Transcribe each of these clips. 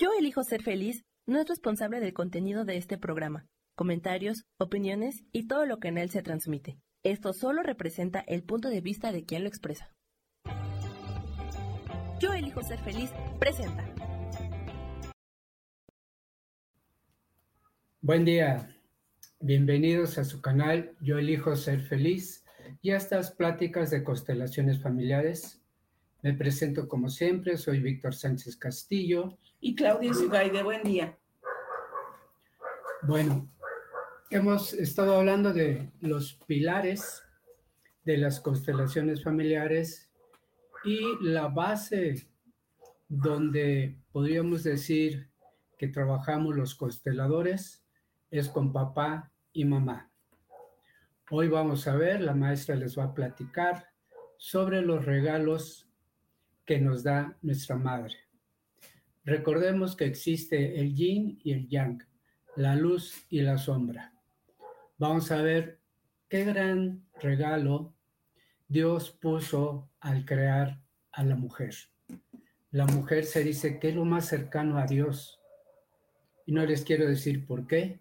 Yo elijo ser feliz no es responsable del contenido de este programa, comentarios, opiniones y todo lo que en él se transmite. Esto solo representa el punto de vista de quien lo expresa. Yo elijo ser feliz presenta. Buen día, bienvenidos a su canal Yo elijo ser feliz y a estas pláticas de constelaciones familiares. Me presento como siempre, soy Víctor Sánchez Castillo. Y Claudia Zugaide, buen día. Bueno, hemos estado hablando de los pilares de las constelaciones familiares y la base donde podríamos decir que trabajamos los consteladores es con papá y mamá. Hoy vamos a ver, la maestra les va a platicar sobre los regalos que nos da nuestra madre. Recordemos que existe el yin y el yang, la luz y la sombra. Vamos a ver qué gran regalo Dios puso al crear a la mujer. La mujer se dice que es lo más cercano a Dios. Y no les quiero decir por qué,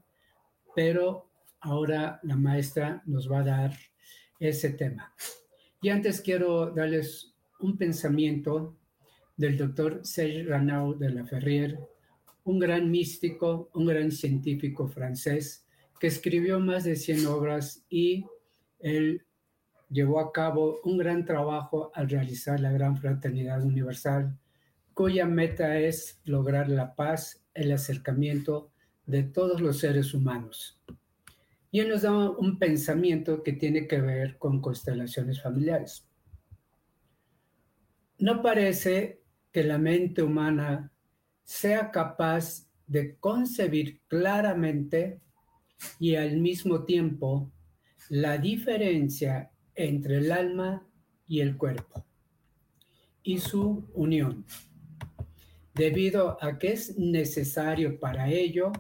pero ahora la maestra nos va a dar ese tema. Y antes quiero darles un pensamiento del doctor Serge Ranau de la Ferrière, un gran místico, un gran científico francés que escribió más de 100 obras y él llevó a cabo un gran trabajo al realizar la Gran Fraternidad Universal, cuya meta es lograr la paz, el acercamiento de todos los seres humanos. Y él nos da un pensamiento que tiene que ver con constelaciones familiares. No parece que la mente humana sea capaz de concebir claramente y al mismo tiempo la diferencia entre el alma y el cuerpo y su unión, debido a que es necesario para ello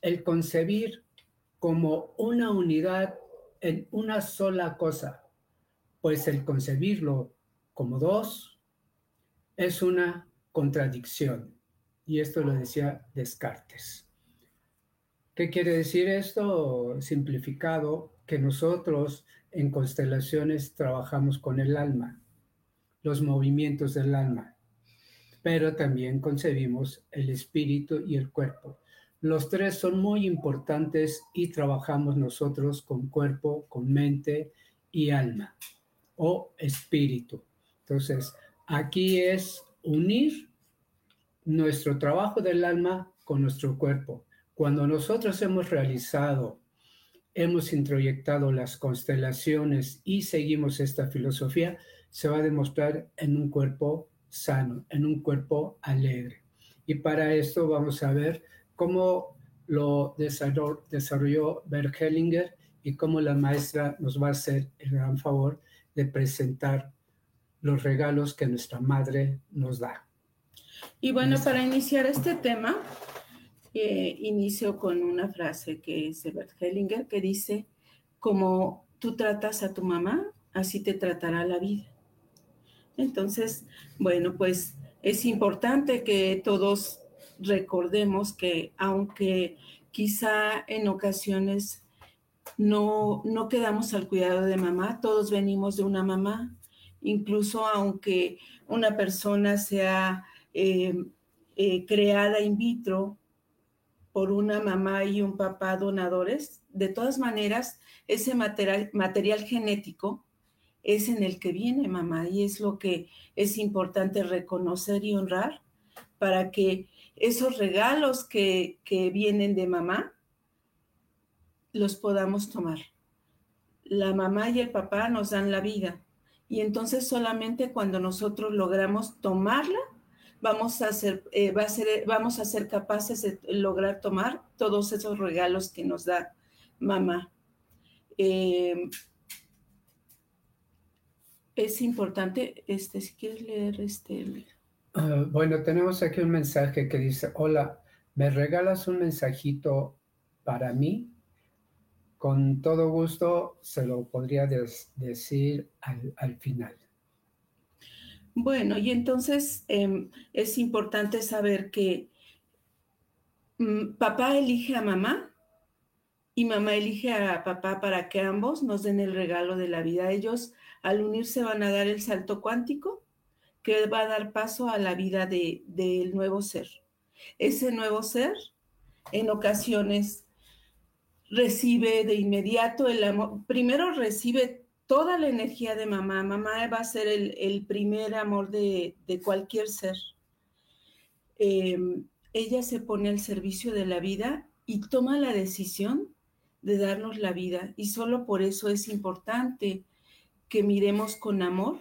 el concebir como una unidad en una sola cosa, pues el concebirlo como dos es una contradicción. Y esto lo decía Descartes. ¿Qué quiere decir esto? Simplificado, que nosotros en constelaciones trabajamos con el alma, los movimientos del alma, pero también concebimos el espíritu y el cuerpo. Los tres son muy importantes y trabajamos nosotros con cuerpo, con mente y alma o espíritu. Entonces, Aquí es unir nuestro trabajo del alma con nuestro cuerpo. Cuando nosotros hemos realizado, hemos introyectado las constelaciones y seguimos esta filosofía, se va a demostrar en un cuerpo sano, en un cuerpo alegre. Y para esto vamos a ver cómo lo desarrolló Bert Hellinger y cómo la maestra nos va a hacer el gran favor de presentar los regalos que nuestra madre nos da. Y bueno, para iniciar este tema, eh, inicio con una frase que es de Bert Hellinger que dice, como tú tratas a tu mamá, así te tratará la vida. Entonces, bueno, pues es importante que todos recordemos que aunque quizá en ocasiones no, no quedamos al cuidado de mamá, todos venimos de una mamá, incluso aunque una persona sea eh, eh, creada in vitro por una mamá y un papá donadores, de todas maneras, ese material, material genético es en el que viene mamá y es lo que es importante reconocer y honrar para que esos regalos que, que vienen de mamá los podamos tomar. La mamá y el papá nos dan la vida, y entonces solamente cuando nosotros logramos tomarla, vamos a ser, eh, va a ser, vamos a ser capaces de lograr tomar todos esos regalos que nos da mamá. Eh, es importante, este, si quieres leer este. Ah, bueno, tenemos aquí un mensaje que dice, hola, ¿me regalas un mensajito para mí? Con todo gusto se lo podría decir al, final. Bueno, y entonces em, es importante saber que mm, papá elige a mamá y mamá elige a papá para que ambos nos den el regalo de la vida. Ellos al unirse van a dar el salto cuántico que va a dar paso a la vida del de, nuevo ser. Ese nuevo ser en ocasiones recibe de inmediato el amor, primero recibe toda la energía de mamá. Mamá va a ser el, primer amor de, cualquier ser. Em, ella se pone al servicio de la vida y toma la decisión de darnos la vida. Y solo por eso es importante que miremos con amor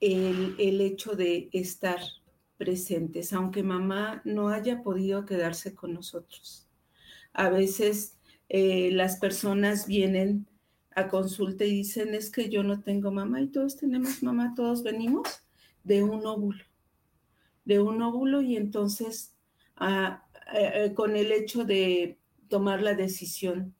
el, el hecho de estar presentes, aunque mamá no haya podido quedarse con nosotros. A veces eh, las personas vienen a consulta y dicen, es que yo no tengo mamá y todos tenemos mamá, todos venimos de un óvulo, de un óvulo y entonces ah, eh, eh, con el hecho de tomar la decisión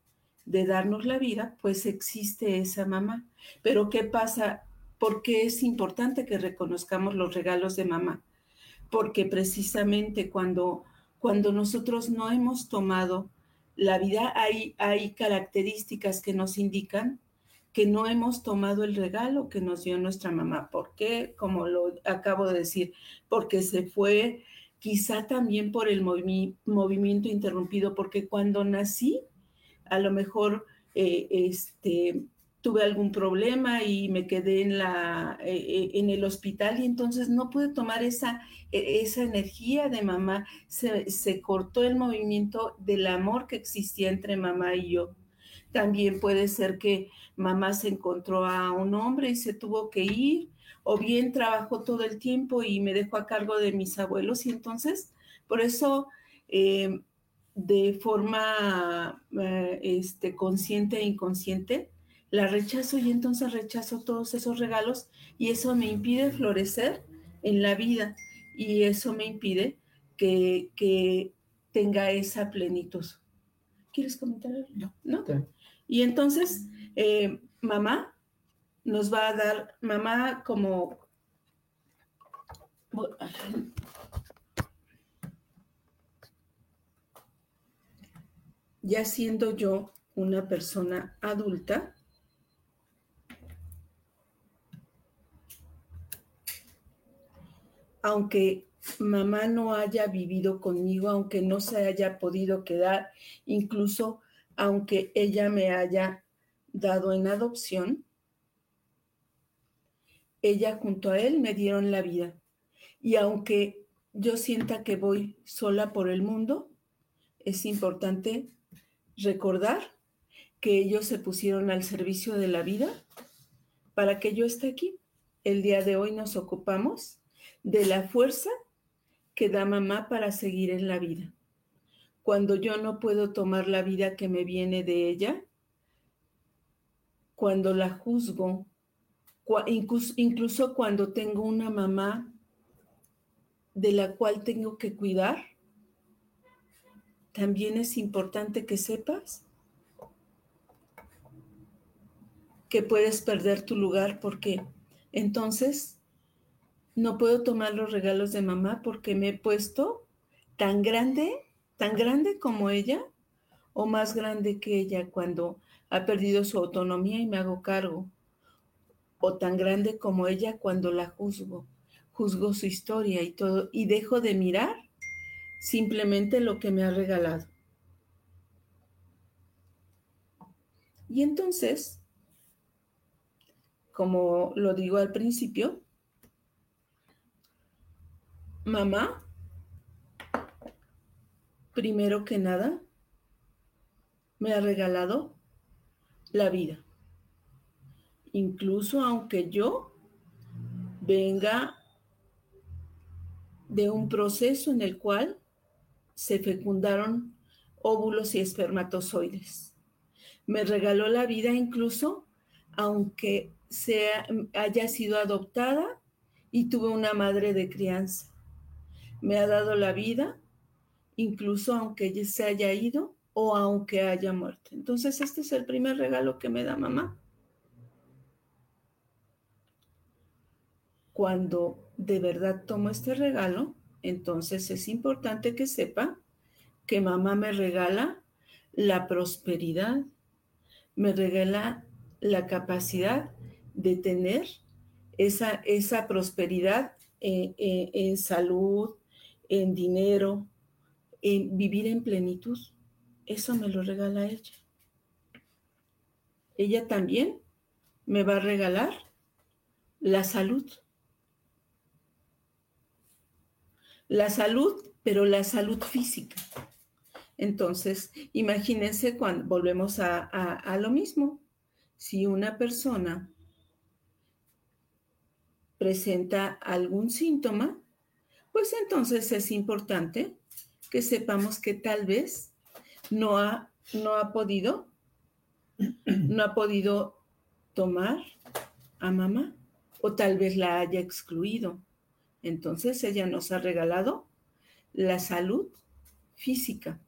de darnos la vida, pues existe esa mamá. Pero ¿qué pasa? ¿Por qué es importante que reconozcamos los regalos de mamá? Porque precisamente cuando, cuando nosotros no hemos tomado la vida, hay, hay características que nos indican que no hemos tomado el regalo que nos dio nuestra mamá. ¿Por qué? Como lo acabo de decir, porque se fue quizá también por el movimiento interrumpido, porque cuando nací, a lo mejor eh, este, tuve algún problema y me quedé en, la, eh, eh, en el hospital y entonces no pude tomar esa, e, esa energía de mamá. Se, se cortó el movimiento del amor que existía entre mamá y yo. También puede ser que mamá se encontró a un hombre y se tuvo que ir o bien trabajo todo el tiempo y me dejo a cargo de mis abuelos y entonces por eso eh, de forma este, consciente e inconsciente la rechazo y entonces rechazo todos esos regalos y eso me impide florecer en la vida y eso me impide que, tenga esa plenitud. ¿Quieres comentar algo? No. Y entonces, eh, mamá, nos va a dar mamá como ya siendo yo una persona adulta, aunque mamá no haya vivido conmigo, aunque no se haya podido quedar, incluso aunque ella me haya dado en adopción, ella junto a él me dieron la vida. Y aunque yo sienta que voy sola por el mundo, es importante recordar que ellos se pusieron al servicio de la vida para que yo esté aquí. El día de hoy nos ocupamos de la fuerza que da mamá para seguir en la vida. Cuando yo no puedo tomar la vida que me viene de ella, cuando la juzgo incluso, cuando tengo una mamá de la cual tengo que cuidar, también es importante que sepas que puedes perder tu lugar porque entonces no puedo tomar los regalos de mamá porque me he puesto tan grande, tan grande como ella o más grande que ella cuando ha perdido su autonomía y me hago cargo o tan grande como ella cuando la juzgo. Juzgo su historia y todo y dejo de mirar simplemente lo que me ha regalado. Y entonces, como lo digo al principio, mamá, primero que nada, me ha regalado la vida incluso aunque yo venga de un proceso en el cual se fecundaron óvulos y espermatozoides. Me regaló la vida incluso aunque haya sido adoptada y tuve una madre de crianza. Me ha dado la vida incluso aunque se haya ido o aunque haya muerto. Entonces este es el primer regalo que me da mamá. cuando de verdad tomo este regalo, entonces es importante que sepa que mamá me regala la prosperidad, me regala la capacidad de tener esa, esa prosperidad en, en salud, en dinero, en vivir en plenitud. Eso me lo regala ella. Ella también me va a regalar la salud. La salud, pero la salud física. Entonces, imagínense cuando volvemos a, a lo mismo. Si una persona presenta algún síntoma, pues entonces es importante que sepamos que tal vez no ha, no ha podido, no ha podido tomar a mamá o tal vez la haya excluido. Entonces ella nos ha regalado la salud física.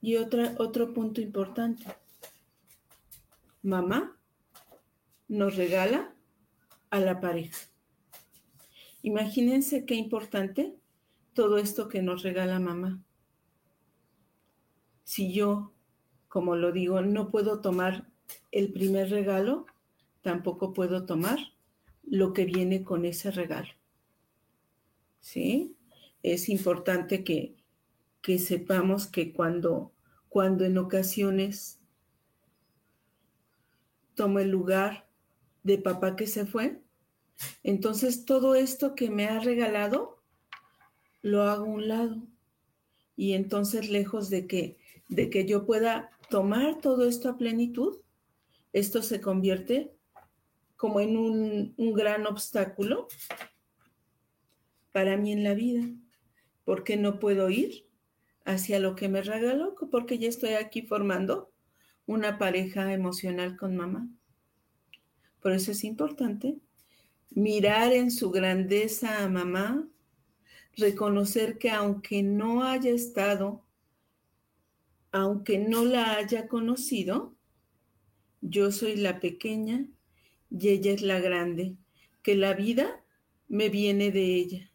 Y otro punto importante. Mamá nos regala a la pareja. Imagínense qué importante todo esto que nos regala mamá. Si yo, como lo digo, no puedo tomar el primer regalo, tampoco puedo tomar lo que viene con ese regalo. ¿Sí? Es importante que, que sepamos que cuando, cuando en ocasiones tomo el lugar de papá que se fue, entonces todo esto que me ha regalado, lo hago a un lado. Y entonces lejos de que, de que yo pueda tomar todo esto a plenitud, esto se convierte como en un, un gran obstáculo para mí en la vida, porque no puedo ir hacia lo que me regaló, porque ya estoy aquí formando una pareja emocional con mamá. Por eso es importante mirar en su grandeza a mamá, reconocer que aunque no haya estado, aunque no la haya conocido, yo soy la pequeña y ella es la grande, que la vida me viene de ella,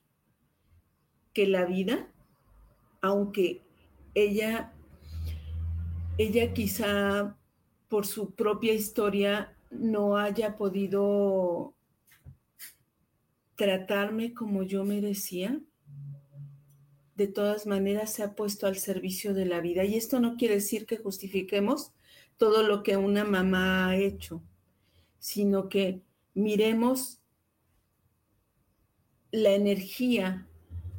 que la vida, aunque ella, ella quizá por su propia historia no haya podido tratarme como yo merecía, de todas maneras se ha puesto al servicio de la vida. Y esto no quiere decir que justifiquemos todo lo que una mamá ha hecho, sino que miremos la energía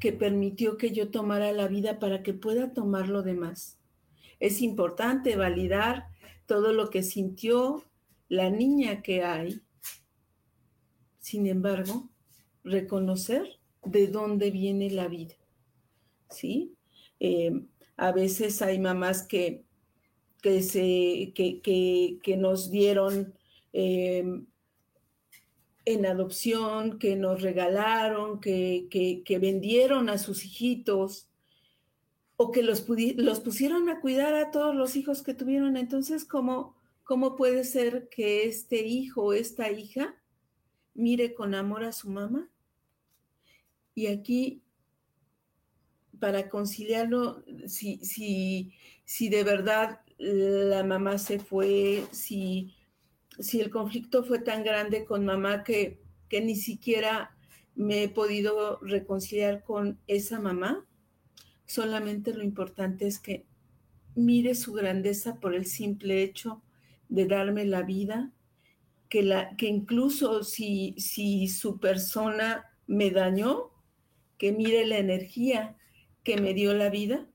que permitió que yo tomara la vida para que pueda tomar lo demás. Es importante validar todo lo que sintió la niña que hay. Sin embargo, reconocer de dónde viene la vida. ¿Sí? Eh, a veces hay mamás que, que, se, que, nos dieron em, en adopción, que nos regalaron, que, vendieron a sus hijitos o que los, los, pusieron a cuidar a todos los hijos que tuvieron. Entonces, ¿cómo, ¿cómo puede ser que este hijo o esta hija mire con amor a su mamá? Y aquí, para conciliarlo, si, si, si de verdad la mamá se fue, si, si el conflicto fue tan grande con mamá que, que ni siquiera me he podido reconciliar con esa mamá, solamente lo importante es que mire su grandeza por el simple hecho de darme la vida, que, la, que incluso si, si su persona me dañó, que mire la energía que me dio la vida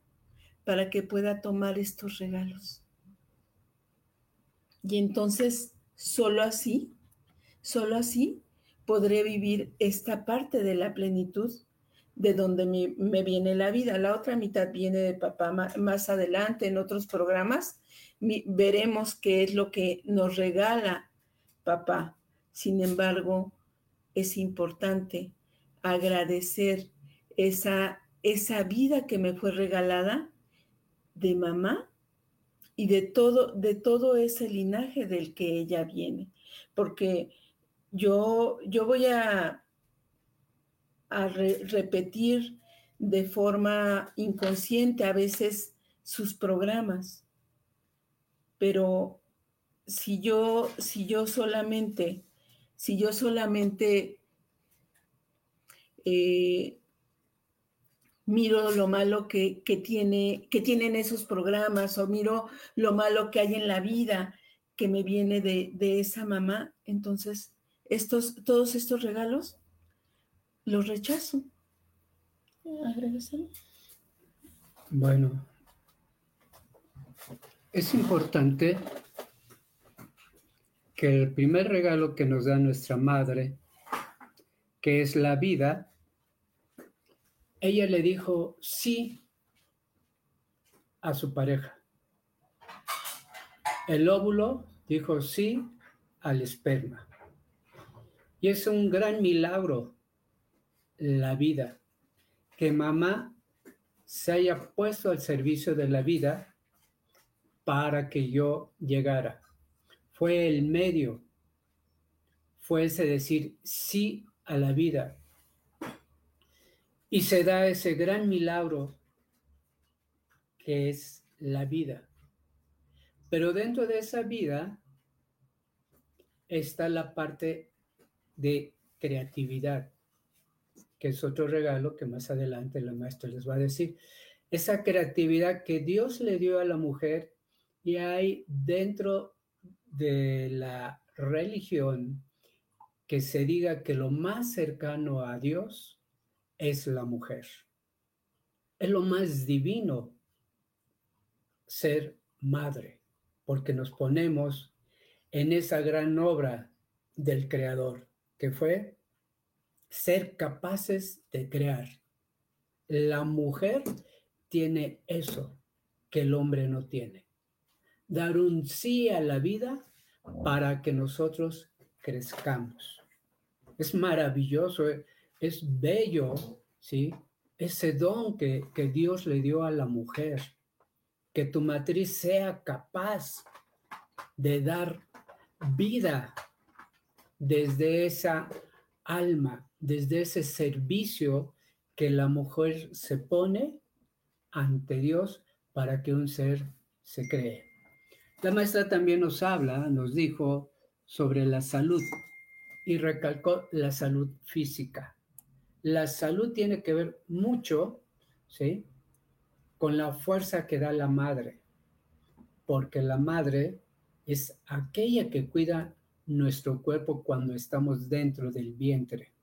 para que pueda tomar estos regalos. Y entonces, solo así, solo así podré vivir esta parte de la plenitud de donde me, viene la vida. La otra mitad viene de papá más adelante en otros programas. veremos qué es lo que nos regala papá. Sin embargo, es importante agradecer esa, esa vida que me fue regalada de mamá y de todo, de todo ese linaje del que ella viene. Porque yo, yo voy a, a repetir de forma inconsciente a veces sus programas. Pero si yo, si yo solamente, si yo solamente eh, miro lo malo que, tiene, que tienen esos programas o miro lo malo que hay en la vida que me viene de, esa mamá, entonces estos, todos estos regalos los rechazo. Bueno, es importante que el primer regalo que nos da nuestra madre, que es la vida, ella le dijo sí a su pareja. El óvulo dijo sí al esperma. Y es un gran milagro la vida, que mamá se haya puesto al servicio de la vida para que yo llegara. Fue el medio, fue ese decir sí a la vida, y se da ese gran milagro que es la vida. Pero dentro de esa vida está la parte de creatividad, que es otro regalo que más adelante la maestra les va a decir. Esa creatividad que Dios le dio a la mujer y hay dentro de la religión que se diga que lo más cercano a Dios es la mujer. Es lo más divino ser madre, porque nos ponemos en esa gran obra del Creador, que fue ser capaces de crear. La mujer tiene eso que el hombre no tiene. Dar un sí a la vida para que nosotros crezcamos. Es maravilloso. Es bello, ¿sí? Ese don que, que Dios le dio a la mujer, que tu matriz sea capaz de dar vida desde esa alma, desde ese servicio que la mujer se pone ante Dios para que un ser se cree. La maestra también nos habla, nos dijo sobre la salud y recalcó la salud física la salud tiene que ver mucho, ¿sí? Con la fuerza que da la madre, porque la madre es aquella que cuida nuestro cuerpo cuando estamos dentro del vientre.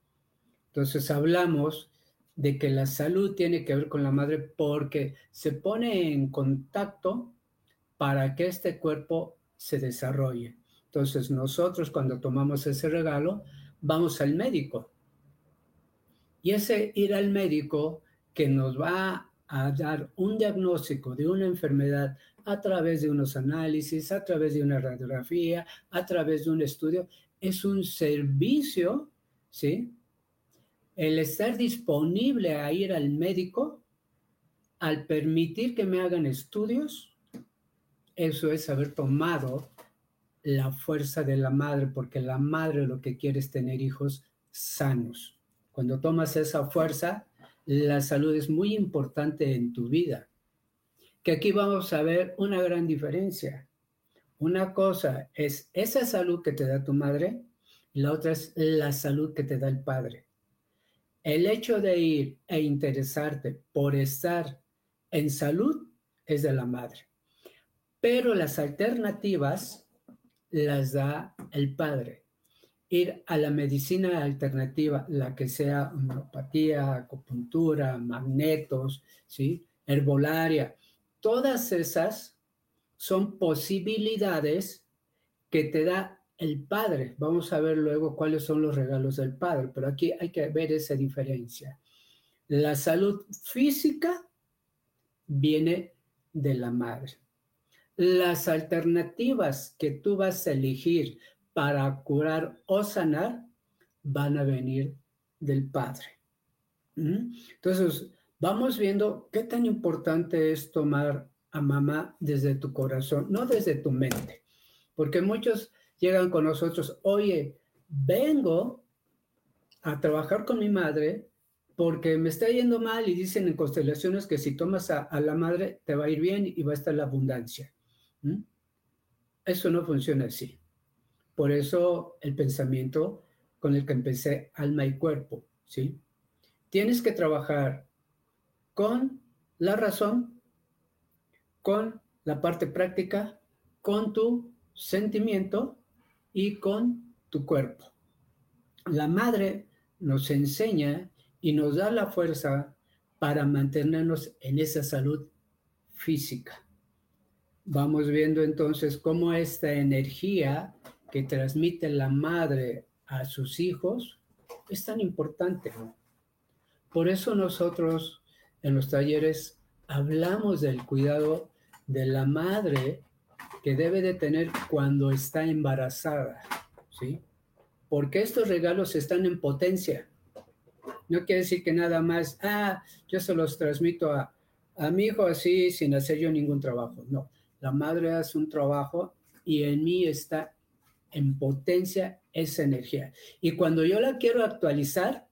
Entonces hablamos de que la salud tiene que ver con la madre porque se pone en contacto para que este cuerpo se desarrolle. Entonces nosotros cuando tomamos ese regalo, vamos al médico y ese ir al médico que nos va a dar un diagnóstico de una enfermedad a través de unos análisis, a través de una radiografía, a través de un estudio, es un servicio, ¿sí? El estar disponible a ir al médico, al permitir que me hagan estudios, eso es haber tomado la fuerza de la madre, porque la madre lo que quiere es tener hijos sanos. Cuando tomas esa fuerza, la salud es muy importante en tu vida. Que aquí vamos a ver una gran diferencia. Una cosa es esa salud que te da tu madre y la otra es la salud que te da el padre. El hecho de ir e interesarte por estar en salud es de la madre. Pero las alternativas las da el padre ir a la medicina alternativa, la que sea homeopatía, acupuntura, magnetos, ¿sí? herbolaria, todas esas son posibilidades que te da el Padre. Vamos a ver luego cuáles son los regalos del Padre, pero aquí hay que ver esa diferencia. La salud física viene de la madre. Las alternativas que tú vas a elegir para curar o sanar van a venir del Padre. ¿Mm? Entonces, vamos viendo qué tan importante es tomar a mamá desde tu corazón, no desde tu mente, porque muchos llegan con nosotros, oye, vengo a trabajar con mi madre porque me está yendo mal y dicen en constelaciones que si tomas a, la madre te va a ir bien y va a estar la abundancia. Eso no funciona así. Por eso el pensamiento con el que empecé, alma y cuerpo, ¿sí? Tienes que trabajar con la razón, con la parte práctica, con tu sentimiento y con tu cuerpo. La madre nos enseña y nos da la fuerza para mantenernos en esa salud física. Vamos viendo entonces cómo esta energía que transmite la madre a sus hijos es tan importante. Por eso nosotros en los talleres hablamos del cuidado de la madre que debe de tener cuando está embarazada, ¿sí? Porque estos regalos están en potencia. No quiere decir que nada más, ah, yo se los transmito a, a mi hijo así sin hacer yo ningún trabajo. No, la madre hace un trabajo y en mí está en potencia esa energía. Y cuando yo la quiero actualizar,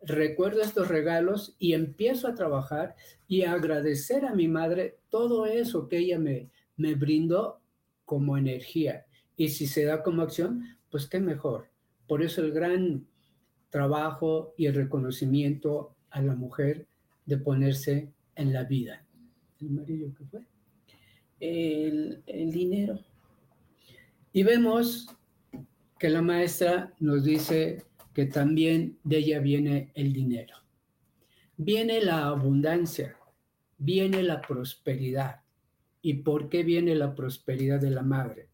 recuerdo estos regalos y empiezo a trabajar y a agradecer a mi madre todo eso que ella me, me brindó como energía. Y si se da como acción, pues qué mejor. Por eso el gran trabajo y el reconocimiento a la mujer de ponerse en la vida. ¿El amarillo qué fue? El, el dinero. Y vemos que la maestra nos dice que también de ella viene el dinero. Viene la abundancia, viene la prosperidad. ¿Y por qué viene la prosperidad de la madre?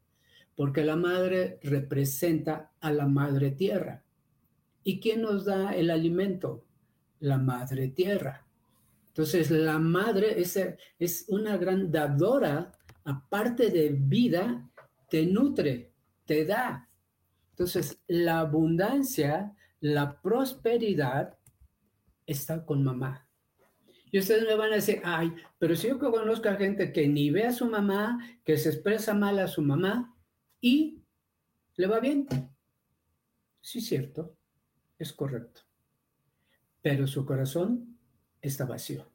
Porque la madre representa a la madre tierra. ¿Y quién nos da el alimento? La madre tierra. Entonces, la madre es, es una gran dadora, aparte de vida, te nutre, te da. Entonces, la abundancia, la prosperidad está con mamá. Y ustedes me van a decir, ay, pero si yo conozco a gente que ni ve a su mamá, que se expresa mal a su mamá y le va bien. Sí, cierto es correcto, pero su corazón está vacío.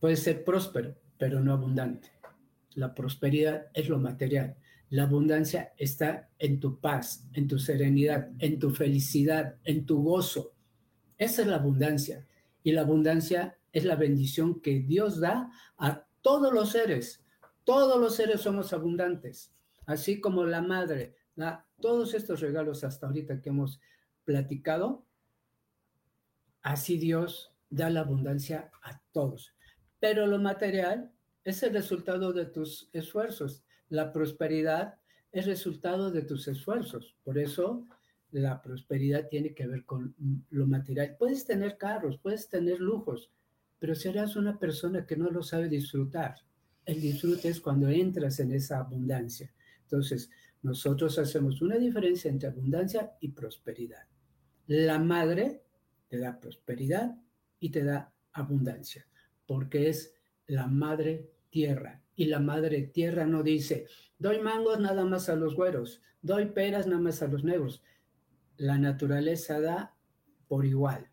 Puede ser próspero, pero no abundante. La prosperidad es lo material. La abundancia está en tu paz, en tu serenidad, en tu felicidad, en tu gozo. Esa es la abundancia. Y la abundancia es la bendición que Dios da a todos los seres. Todos los seres somos abundantes. Así como la madre da todos estos regalos hasta ahorita que hemos platicado, así Dios da la abundancia a todos. Pero lo material es el resultado de tus esfuerzos. La prosperidad es resultado de tus esfuerzos. Por eso la prosperidad tiene que ver con lo material. Puedes tener carros, puedes tener lujos, pero serás una persona que no lo sabe disfrutar. El disfrute es cuando entras en esa abundancia. Entonces, nosotros hacemos una diferencia entre abundancia y prosperidad. La madre te da prosperidad y te da abundancia, porque es la madre tierra. Y la madre tierra no dice, doy mangos nada más a los güeros, doy peras nada más a los negros. La naturaleza da por igual.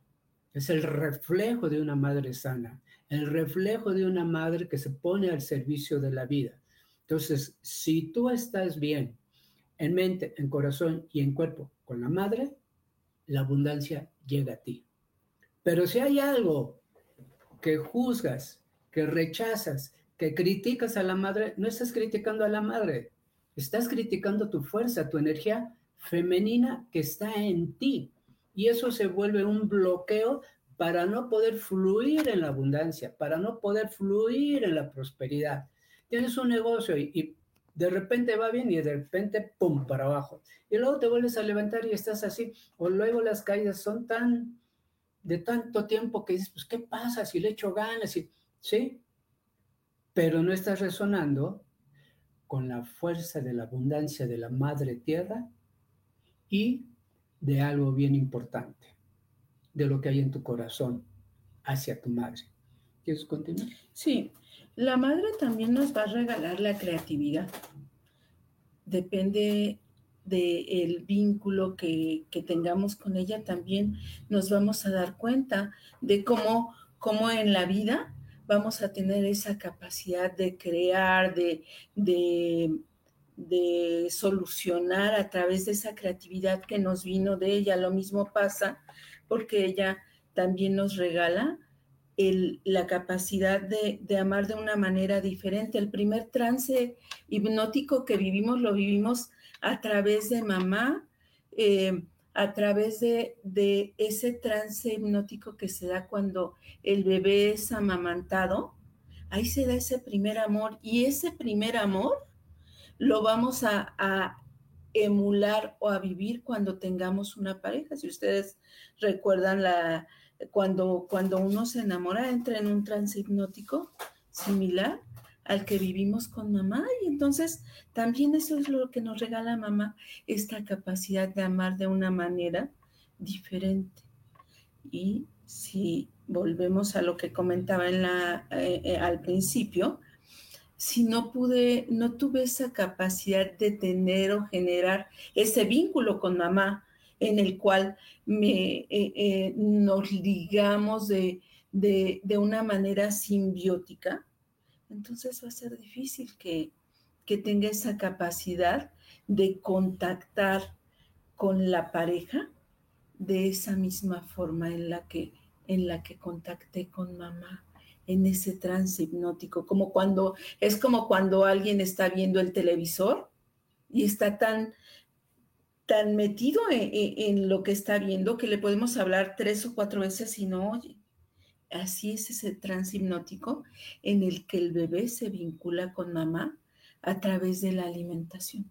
Es el reflejo de una madre sana, el reflejo de una madre que se pone al servicio de la vida. Entonces, si tú estás bien en mente, en corazón y en cuerpo con la madre, la abundancia llega a ti. Pero si hay algo que juzgas, que rechazas, que criticas a la madre, no estás criticando a la madre, estás criticando tu fuerza, tu energía femenina que está en ti. Y eso se vuelve un bloqueo para no poder fluir en la abundancia, para no poder fluir en la prosperidad. Tienes un negocio y, de repente va bien y de repente, ¡pum!, para abajo. Y luego te vuelves a levantar y estás así. O luego las caídas son tan, de tanto tiempo que dices, pues, ¿qué pasa si le echo ganas? Y, ¿Sí? Pero no estás resonando con la fuerza de la abundancia de la madre tierra y de algo bien importante, de lo que hay en tu corazón hacia tu madre. ¿Quieres continuar? Sí, la madre también nos va a regalar la creatividad. Depende del vínculo que, tengamos con ella, también nos vamos a dar cuenta de cómo, cómo en la vida vamos a tener esa capacidad de crear, de, de, solucionar a través de esa creatividad que nos vino de ella. Lo mismo pasa porque ella también nos regala la capacidad de, amar de una manera diferente. El primer trance hipnótico que vivimos lo vivimos a través de mamá, eh, a través de, de, ese trance hipnótico que se da cuando el bebé es amamantado. Ahí se da ese primer amor y ese primer amor lo vamos a, emular o a vivir cuando tengamos una pareja. Si ustedes recuerdan la, cuando, cuando uno se enamora, entra en un trance hipnótico similar al que vivimos con mamá y entonces también eso es lo que nos regala mamá, esta capacidad de amar de una manera diferente. Y si volvemos a lo que comentaba en la, eh, eh, al principio, si no pude, no tuve esa capacidad de tener o generar ese vínculo con mamá en el cual me, eh, nos ligamos de, de, una manera simbiótica, entonces va a ser difícil que, que tenga esa capacidad de contactar con la pareja de esa misma forma en la que, en la que contacté con mamá en ese trance hipnótico, como cuando es como cuando alguien está viendo el televisor y está tan tan metido en, lo que está viendo que le podemos hablar tres o cuatro veces y no oye. Así es ese trance hipnótico en el que el bebé se vincula con mamá a través de la alimentación.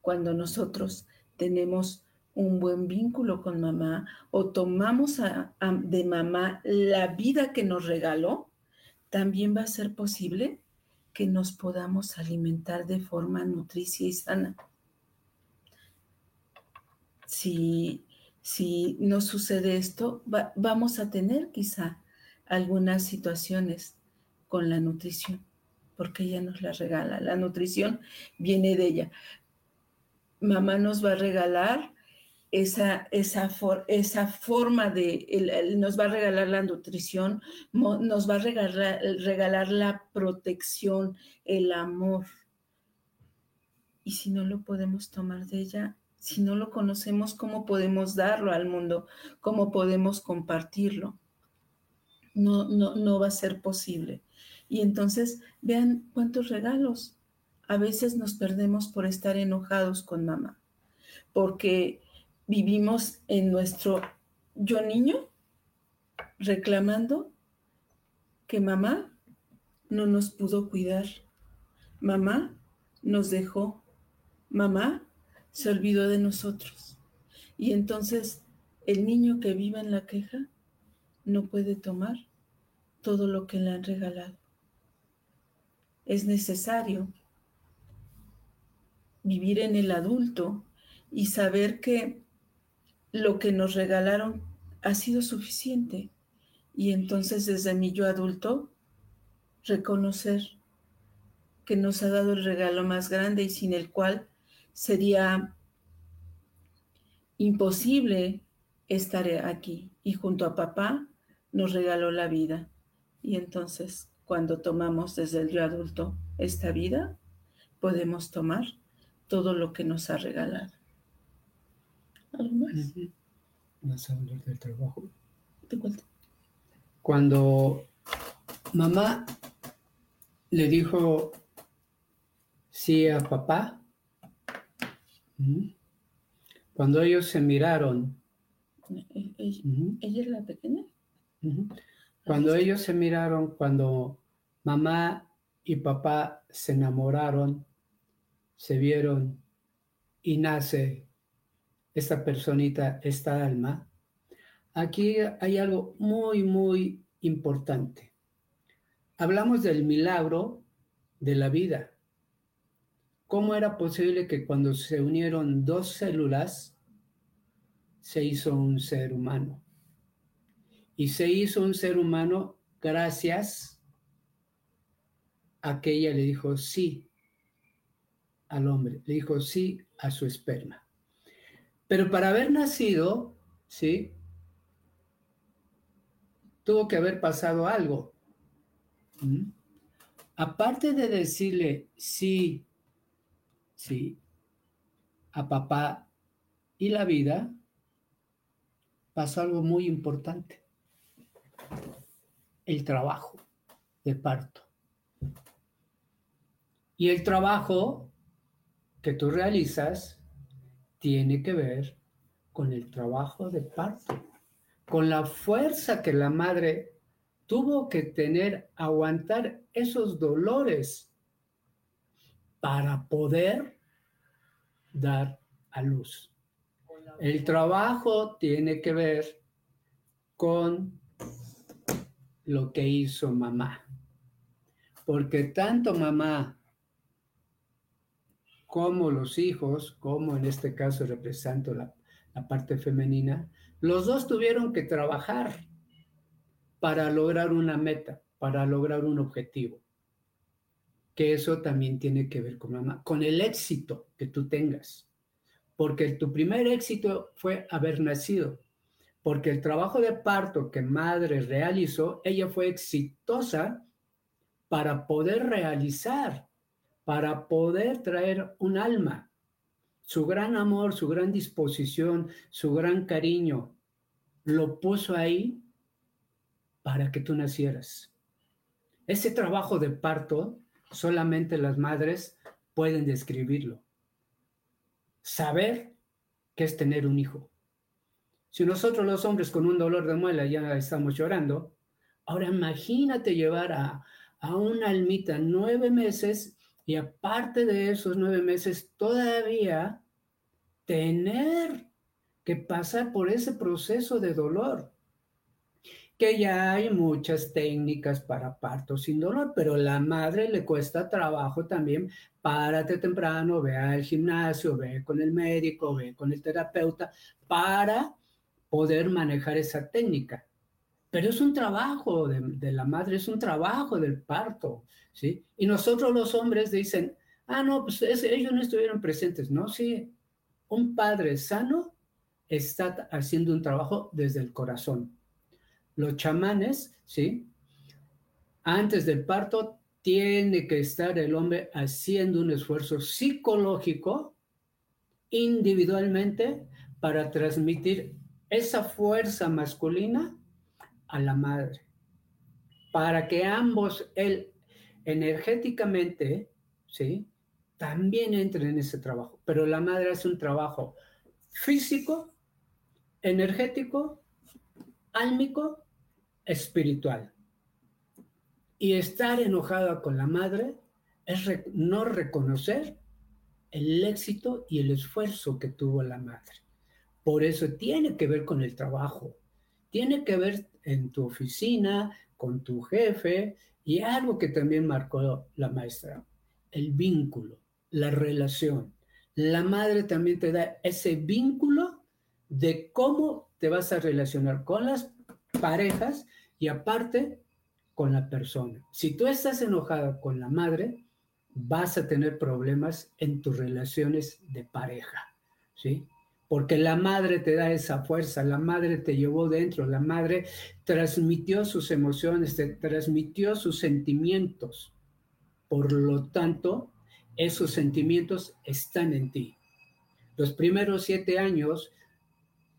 Cuando nosotros tenemos un buen vínculo con mamá o tomamos de mamá la vida que nos regaló, también va a ser posible que nos podamos alimentar de forma nutricia y sana si, si no sucede esto, vamos a tener quizá algunas situaciones con la nutrición, porque ella nos la regala. La nutrición viene de ella. Mamá nos va a regalar esa, esa, esa forma de, nos va a regalar la nutrición, nos va a regalar, regalar la protección, el amor. Y si no lo podemos tomar de ella, si no lo conocemos, ¿cómo podemos darlo al mundo? ¿Cómo podemos compartirlo? No, no, no va a ser posible. Y entonces, vean cuántos regalos. A veces nos perdemos por estar enojados con mamá, porque vivimos en nuestro yo niño reclamando que mamá no nos pudo cuidar, mamá nos dejó, mamá se olvidó de nosotros. Y entonces el niño que vive en la queja no puede tomar todo lo que le han regalado. Es necesario vivir en el adulto y saber que lo que nos regalaron ha sido suficiente. Y entonces desde mi yo adulto, reconocer que nos ha dado el regalo más grande y sin el cual sería imposible estar aquí. Y junto a papá nos regaló la vida. Y entonces, cuando tomamos desde el yo adulto esta vida, podemos tomar todo lo que nos ha regalado. ¿Algo más? Vas a hablar del trabajo. Cuando mamá le dijo sí a papá, cuando ellos se miraron. ¿Ella, es la pequeña? Cuando ellos se miraron, cuando mamá y papá se enamoraron, se vieron y nace esta personita, esta alma, aquí hay algo muy, muy importante. Hablamos del milagro de la vida. ¿Cómo era posible que cuando se unieron dos células se hizo un ser humano? Y se hizo un ser humano gracias a que ella le dijo sí. al hombre, le dijo sí a su esperma. Pero para haber nacido, ¿sí? Tuvo que haber pasado algo. ¿Mm? Aparte de decirle sí, sí, a papá y la vida, pasó algo muy importante. El trabajo de parto. Y el trabajo que tú realizas tiene que ver con el trabajo de parto, con la fuerza que la madre tuvo que tener, aguantar esos dolores para poder dar a luz. El trabajo tiene que ver con lo que hizo mamá. Porque tanto mamá como los hijos, como en este caso represento la, parte femenina, los dos tuvieron que trabajar para lograr una meta, para lograr un objetivo. Que eso también tiene que ver con mamá, con el éxito que tú tengas. Porque tu primer éxito fue haber nacido. Porque el trabajo de parto que madre realizó, ella fue exitosa para poder realizar, para poder traer un alma. Su gran amor, su gran disposición, su gran cariño, lo puso ahí para que tú nacieras. Ese trabajo de parto, solamente las madres pueden describirlo. Saber qué es tener un hijo. Si nosotros los hombres con un dolor de muela ya estamos llorando, ahora imagínate llevar a, a una almita nueve meses y aparte de esos nueve meses todavía tener que pasar por ese proceso de dolor que ya hay muchas técnicas para parto sin dolor, pero la madre le cuesta trabajo también, párate temprano, ve al gimnasio, ve con el médico, ve con el terapeuta, para poder manejar esa técnica. Pero es un trabajo de, la madre, es un trabajo del parto, ¿sí? Y nosotros los hombres dicen, ah, no, pues ellos no estuvieron presentes, ¿no? Sí, un padre sano está haciendo un trabajo desde el corazón los chamanes, ¿sí? Antes del parto tiene que estar el hombre haciendo un esfuerzo psicológico individualmente para transmitir esa fuerza masculina a la madre, para que ambos, él energéticamente, ¿sí? También entren en ese trabajo, pero la madre hace un trabajo físico, energético, álmico espiritual. Y estar enojada con la madre es no reconocer el éxito y el esfuerzo que tuvo la madre. Por eso tiene que ver con el trabajo, tiene que ver en tu oficina, con tu jefe y algo que también marcó la maestra, el vínculo, la relación. La madre también te da ese vínculo de cómo te vas a relacionar con las parejas y aparte con la persona. Si tú estás enojada con la madre, vas a tener problemas en tus relaciones de pareja, ¿sí? Porque la madre te da esa fuerza, la madre te llevó dentro, la madre transmitió sus emociones, te transmitió sus sentimientos. Por lo tanto, esos sentimientos están en ti. Los primeros siete años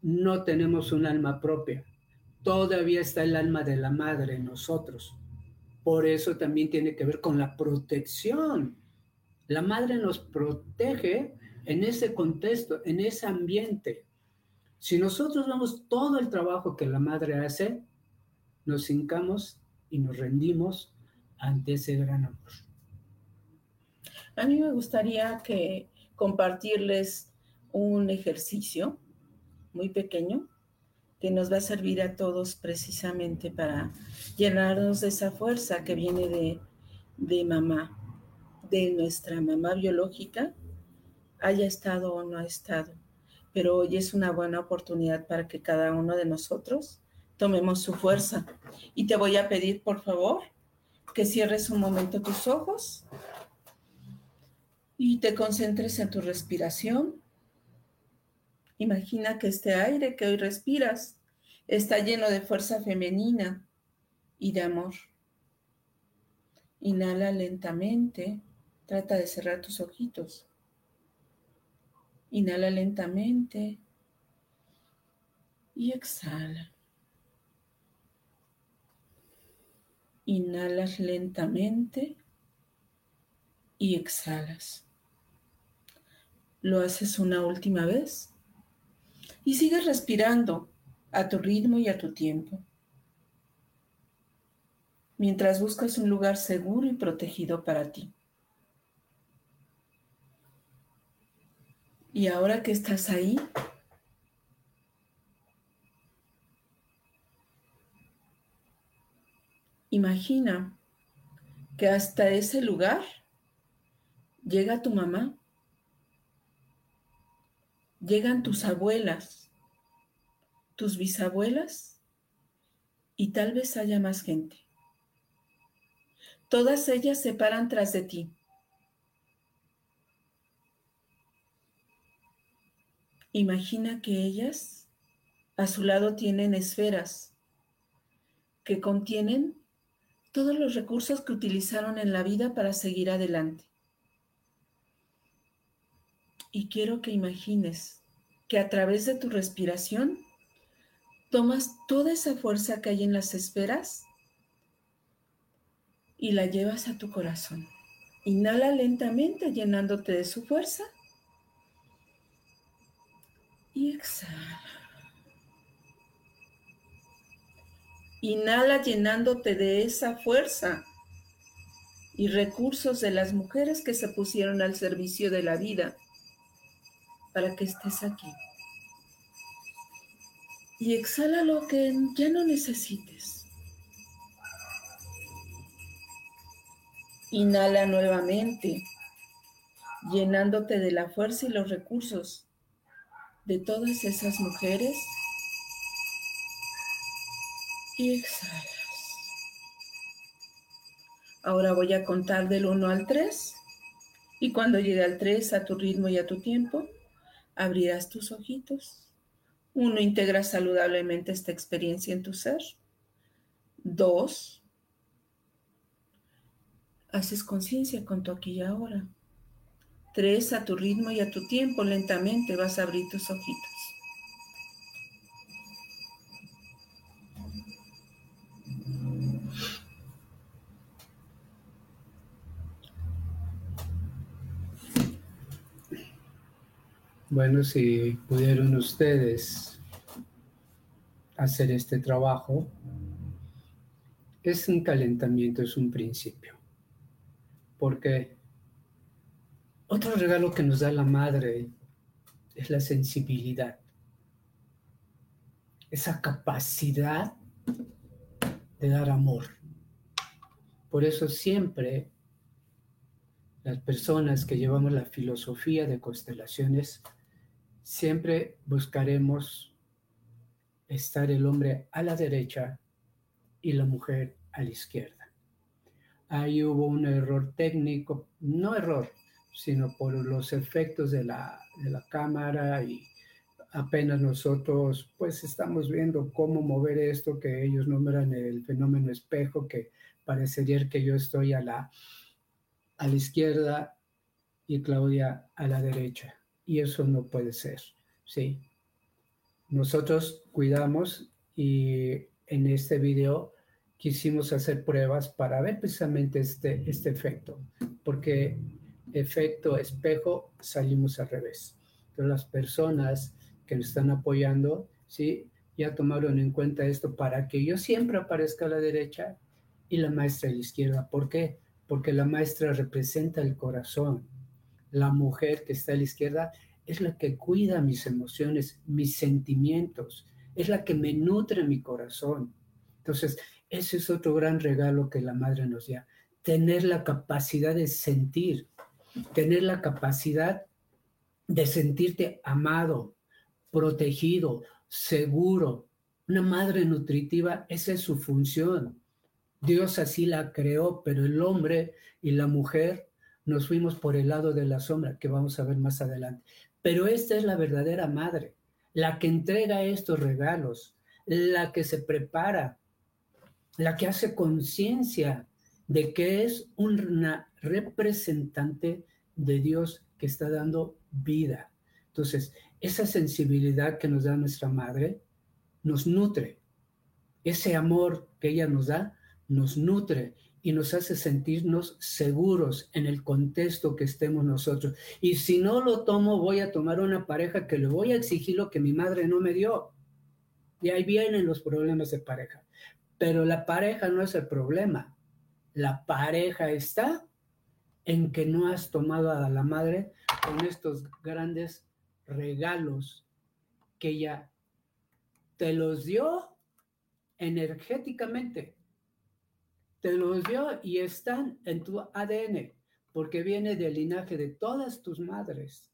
no tenemos un alma propia, todavía está el alma de la madre en nosotros. Por eso también tiene que ver con la protección. La madre nos protege en ese contexto, en ese ambiente. Si nosotros vemos todo el trabajo que la madre hace, nos hincamos y nos rendimos ante ese gran amor. A mí me gustaría que compartirles un ejercicio muy pequeño que nos va a servir a todos precisamente para llenarnos de esa fuerza que viene de, de mamá, de nuestra mamá biológica, haya estado o no ha estado. Pero hoy es una buena oportunidad para que cada uno de nosotros tomemos su fuerza. Y te voy a pedir, por favor, que cierres un momento tus ojos Y te concentres en tu respiración. Imagina que este aire que hoy respiras está lleno de fuerza femenina y de amor. Inhala lentamente. Trata de cerrar tus ojitos. Inhala lentamente y exhala. Inhalas lentamente y exhalas. Lo haces una última vez y sigues respirando a tu ritmo y a tu tiempo. Mientras buscas un lugar seguro y protegido para ti. Y ahora que estás ahí, imagina que hasta ese lugar llega tu mamá, llegan tus abuelas, tus bisabuelas y tal vez haya más gente. Todas ellas se paran tras de ti. Imagina que ellas a su lado tienen esferas que contienen todos los recursos que utilizaron en la vida para seguir adelante. Y quiero que imagines que a través de tu respiración tomas toda esa fuerza que hay en las esferas y la llevas a tu corazón. Inhala lentamente llenándote de su fuerza y exhala. Inhala llenándote de esa fuerza y recursos de las mujeres que se pusieron al servicio de la vida para que estés aquí. Y exhala lo que ya no necesites. Inhala nuevamente, llenándote de la fuerza y los recursos de todas esas mujeres y exhalas. Ahora voy a contar del 1 al 3 y cuando llegue al 3 a tu ritmo y a tu tiempo, abrirás tus ojitos. Uno, integra saludablemente esta experiencia en tu ser. Dos, haces conciencia con tu aquí y ahora. Tres, a tu ritmo y a tu tiempo, lentamente vas a abrir tus ojitos. Bueno, si pudieron ustedes hacer este trabajo, es un calentamiento, es un principio. Porque otro regalo que nos da la madre es la sensibilidad, esa capacidad de dar amor. Por eso siempre las personas que llevamos la filosofía de constelaciones, siempre buscaremos estar el hombre a la derecha y la mujer a la izquierda. Ahí hubo un error técnico, no error, sino por los efectos de la, de la cámara y apenas nosotros pues estamos viendo cómo mover esto que ellos nombran el fenómeno espejo, que parecería que yo estoy a la, a la izquierda y Claudia a la derecha. Y eso no puede ser, ¿sí? Nosotros cuidamos y en este video quisimos hacer pruebas para ver precisamente este, este efecto, porque efecto espejo, salimos al revés. Entonces las personas que nos están apoyando, ¿sí? Ya tomaron en cuenta esto para que yo siempre aparezca a la derecha y la maestra a la izquierda. ¿Por qué? Porque la maestra representa el corazón. La mujer que está a la izquierda es la que cuida mis emociones, mis sentimientos, es la que me nutre mi corazón. Entonces, ese es otro gran regalo que la madre nos da, tener la capacidad de sentir, tener la capacidad de sentirte amado, protegido, seguro. Una madre nutritiva, esa es su función. Dios así la creó, pero el hombre y la mujer nos fuimos por el lado de la sombra, que vamos a ver más adelante. Pero esta es la verdadera madre, la que entrega estos regalos, la que se prepara, la que hace conciencia de que es una representante de Dios que está dando vida. Entonces, esa sensibilidad que nos da nuestra madre nos nutre. Ese amor que ella nos da nos nutre y nos hace sentirnos seguros en el contexto que estemos nosotros. Y si no lo tomo, voy a tomar una pareja que le voy a exigir lo que mi madre no me dio. Y ahí vienen los problemas de pareja. Pero la pareja no es el problema. La pareja está en que no has tomado a la madre con estos grandes regalos que ella te los dio energéticamente. Te los dio y están en tu ADN, porque viene del linaje de todas tus madres,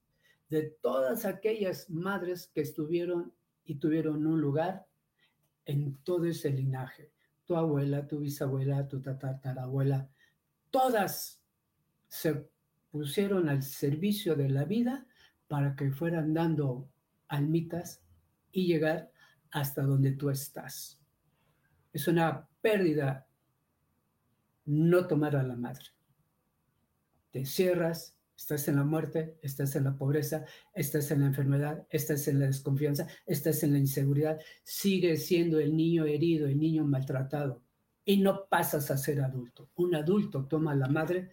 de todas aquellas madres que estuvieron y tuvieron un lugar en todo ese linaje. Tu abuela, tu bisabuela, tu tatarabuela, todas se pusieron al servicio de la vida para que fueran dando almitas y llegar hasta donde tú estás. Es una pérdida no tomar a la madre. Te cierras, estás en la muerte, estás en la pobreza, estás en la enfermedad, estás en la desconfianza, estás en la inseguridad, sigues siendo el niño herido, el niño maltratado y no pasas a ser adulto. Un adulto toma a la madre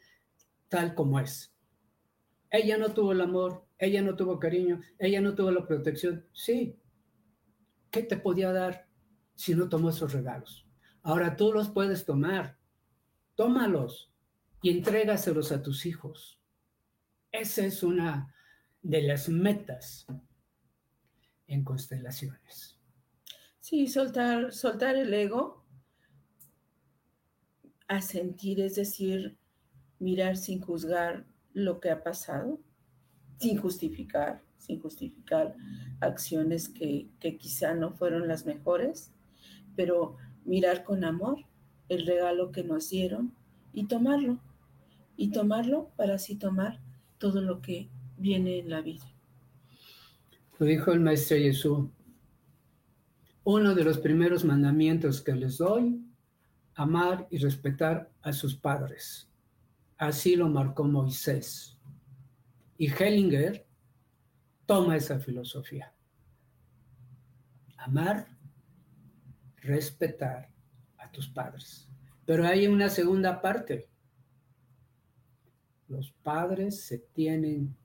tal como es. Ella no tuvo el amor, ella no tuvo cariño, ella no tuvo la protección. Sí. ¿Qué te podía dar si no tomó esos regalos? Ahora tú los puedes tomar. Tómalos y entrégaselos a tus hijos. Esa es una de las metas en constelaciones. Sí, soltar, soltar el ego a sentir, es decir, mirar sin juzgar lo que ha pasado, sin justificar, sin justificar acciones que, que quizá no fueron las mejores, pero mirar con amor el regalo que nos dieron y tomarlo, y tomarlo para así tomar todo lo que viene en la vida. Lo dijo el Maestro Jesús. Uno de los primeros mandamientos que les doy, amar y respetar a sus padres. Así lo marcó Moisés. Y Hellinger toma esa filosofía. Amar, respetar tus padres. Pero hay una segunda parte. Los padres se tienen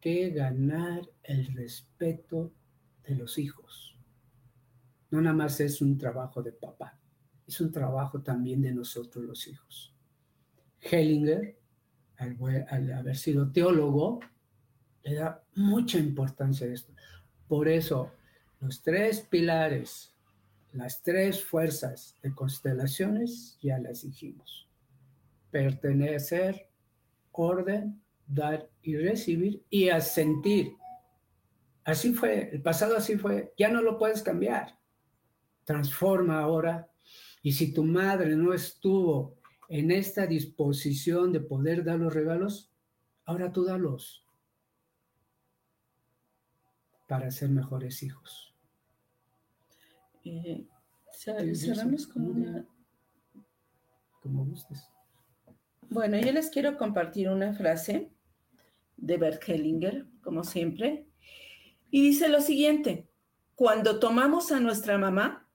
que ganar el respeto de los hijos. No nada más es un trabajo de papá, es un trabajo también de nosotros los hijos. Hellinger, al, haber sido teólogo, le da mucha importancia a esto. Por eso, los tres pilares, las tres fuerzas de constelaciones, ya las dijimos. Pertenecer, orden, dar y recibir y asentir. Así fue, el pasado así fue, ya no lo puedes cambiar. Transforma ahora. Y si tu madre no estuvo en esta disposición de poder dar los regalos, ahora tú dalos para ser mejores hijos. Eh, cerramos con una... Como gustes. Bueno, yo les quiero compartir una frase de Bert Hellinger, como siempre, y dice lo siguiente, cuando tomamos a nuestra mamá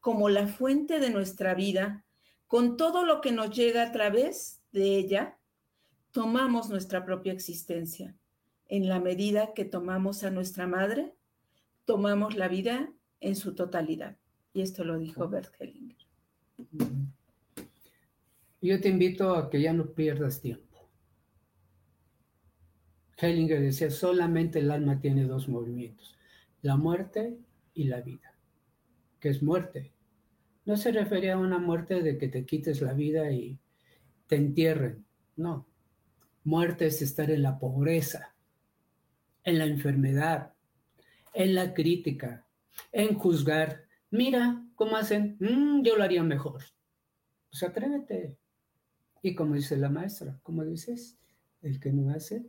como la fuente de nuestra vida, con todo lo que nos llega a través de ella, tomamos nuestra propia existencia. En la medida que tomamos a nuestra madre, tomamos la vida en su totalidad. Y esto lo dijo Bert Hellinger. Yo te invito a que ya no pierdas tiempo. Hellinger decía, solamente el alma tiene dos movimientos, la muerte y la vida. ¿Qué es muerte? No se refería a una muerte de que te quites la vida y te entierren. No. Muerte es estar en la pobreza, en la enfermedad, en la crítica, en juzgar. Mira cómo hacen, mm, yo lo haría mejor. Pues atrévete. Y como dice la maestra, como dices, el que no hace.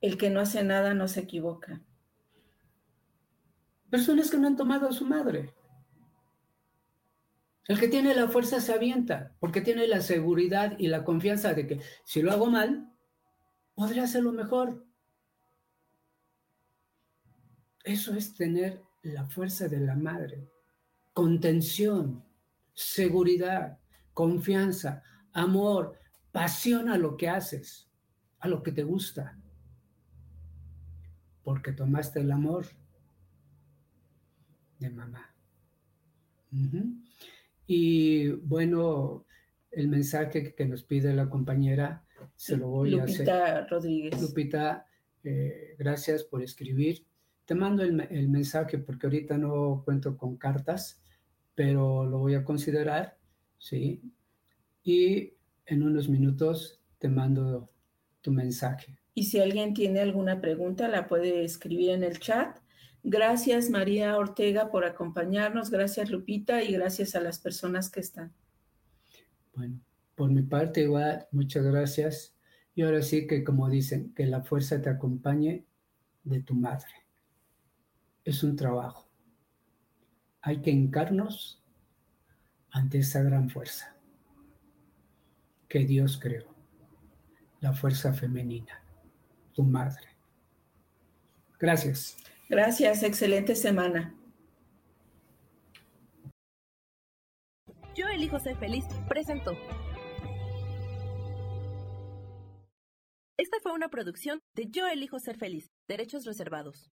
El que no hace nada no se equivoca. Personas que no han tomado a su madre. El que tiene la fuerza se avienta, porque tiene la seguridad y la confianza de que si lo hago mal, podría hacerlo mejor. Eso es tener la fuerza de la madre, contención, seguridad, confianza, amor, pasión a lo que haces, a lo que te gusta, porque tomaste el amor de mamá. Y bueno, el mensaje que nos pide la compañera se lo voy a hacer. Lupita Rodríguez. Lupita, eh, gracias por escribir. Te mando el, el, mensaje porque ahorita no cuento con cartas, pero lo voy a considerar, ¿sí? Y en unos minutos te mando tu mensaje. Y si alguien tiene alguna pregunta, la puede escribir en el chat Gracias María Ortega por acompañarnos, gracias Lupita y gracias a las personas que están. Bueno, por mi parte igual, muchas gracias. Y ahora sí que como dicen, que la fuerza te acompañe de tu madre. Es un trabajo. Hay que hincarnos ante esa gran fuerza que Dios creó, la fuerza femenina, tu madre. Gracias. Gracias, excelente semana. Yo elijo ser feliz, presentó. Esta fue una producción de Yo elijo ser feliz, derechos reservados.